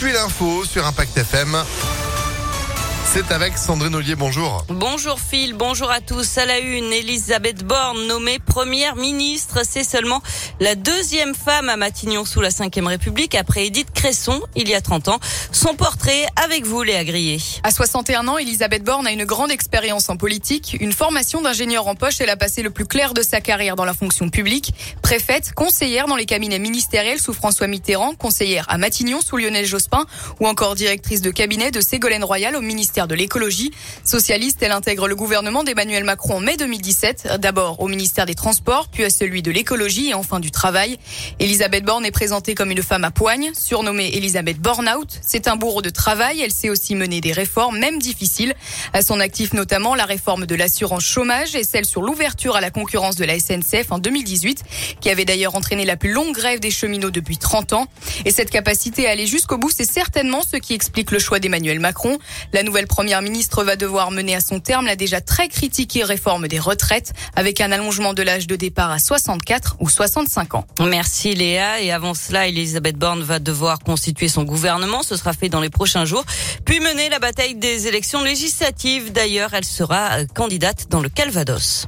puis l'info sur Impact FM. C'est avec Sandrine Ollier, bonjour. Bonjour Phil, bonjour à tous. À la une, Elisabeth Borne nommée première ministre. C'est seulement la deuxième femme à Matignon sous la Ve République après Edith Cresson il y a 30 ans. Son portrait avec vous, Léa Grillet. À 61 ans, Elisabeth Borne a une grande expérience en politique, une formation d'ingénieur en poche. Elle a passé le plus clair de sa carrière dans la fonction publique. Préfète, conseillère dans les cabinets ministériels sous François Mitterrand, conseillère à Matignon sous Lionel Jospin ou encore directrice de cabinet de Ségolène Royal au ministère de l'écologie. Socialiste, elle intègre le gouvernement d'Emmanuel Macron en mai 2017, d'abord au ministère des Transports, puis à celui de l'écologie et enfin du travail. Elisabeth Borne est présentée comme une femme à poigne, surnommée Elisabeth Bornout. C'est un bourreau de travail. Elle sait aussi mener des réformes, même difficiles. À son actif notamment la réforme de l'assurance chômage et celle sur l'ouverture à la concurrence de la SNCF en 2018, qui avait d'ailleurs entraîné la plus longue grève des cheminots depuis 30 ans. Et cette capacité à aller jusqu'au bout, c'est certainement ce qui explique le choix d'Emmanuel Macron. La nouvelle première ministre va devoir mener à son terme la déjà très critiquée réforme des retraites avec un allongement de l'âge de départ à 64 ou 65 ans. Merci Léa. Et avant cela, Elisabeth Borne va devoir constituer son gouvernement. Ce sera fait dans les prochains jours. Puis mener la bataille des élections législatives. D'ailleurs, elle sera candidate dans le Calvados.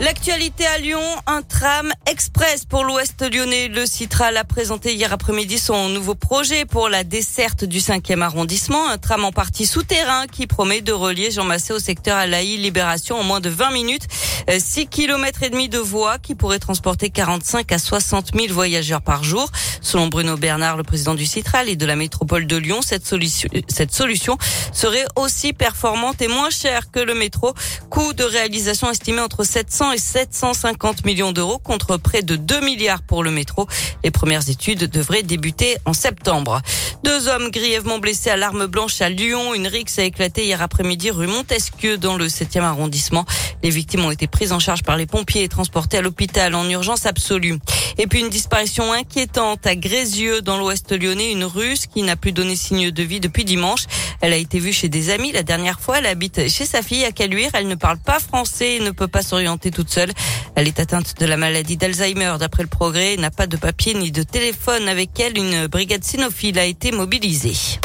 L'actualité à Lyon, un tram express pour l'Ouest lyonnais. Le Citral a présenté hier après-midi son nouveau projet pour la desserte du 5e arrondissement. Un tram en partie souterrain qui promet de relier Jean Massé au secteur Alaï Libération en moins de 20 minutes. 6 km et demi de voies qui pourraient transporter 45 à 60 000 voyageurs par jour. Selon Bruno Bernard, le président du Citral et de la métropole de Lyon, cette solution, cette solution serait aussi performante et moins chère que le métro. Coût de réalisation estimé entre 700 et 750 millions d'euros contre près de 2 milliards pour le métro. Les premières études devraient débuter en septembre. Deux hommes grièvement blessés à l'arme blanche à Lyon. Une rixe a éclaté hier après-midi rue Montesquieu dans le 7e arrondissement. Les victimes ont été prises en charge par les pompiers et transportées à l'hôpital en urgence absolue. Et puis une disparition inquiétante à Grézieux dans l'ouest lyonnais. Une russe qui n'a plus donné signe de vie depuis dimanche. Elle a été vue chez des amis la dernière fois. Elle habite chez sa fille à Caluire. Elle ne parle pas français et ne peut pas s'orienter toute seule. Elle est atteinte de la maladie d'Alzheimer. D'après le progrès, n'a pas de papier ni de téléphone avec elle. Une brigade cynophile a été mobilisée.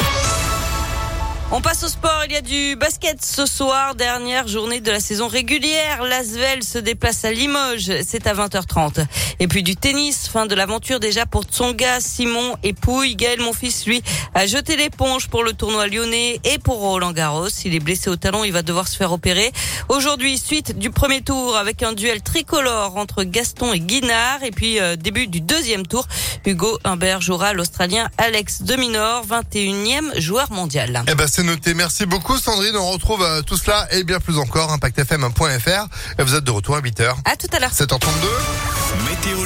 On passe au sport. Il y a du basket ce soir, dernière journée de la saison régulière. L'Asvel se déplace à Limoges. C'est à 20h30. Et puis du tennis. Fin de l'aventure déjà pour Tsonga, Simon et Pouille. Gaël, mon fils, lui, a jeté l'éponge pour le tournoi lyonnais et pour Roland Garros. Il est blessé au talon. Il va devoir se faire opérer. Aujourd'hui, suite du premier tour avec un duel tricolore entre Gaston et Guinard. Et puis, euh, début du deuxième tour. Hugo Humbert jouera l'Australien Alex Deminor, 21e joueur mondial. Eh ben, c'est noté. Merci beaucoup Sandrine. On retrouve euh, tout cela et bien plus encore impactfm.fr. Vous êtes de retour à 8h. À tout à l'heure. 7h32. Météo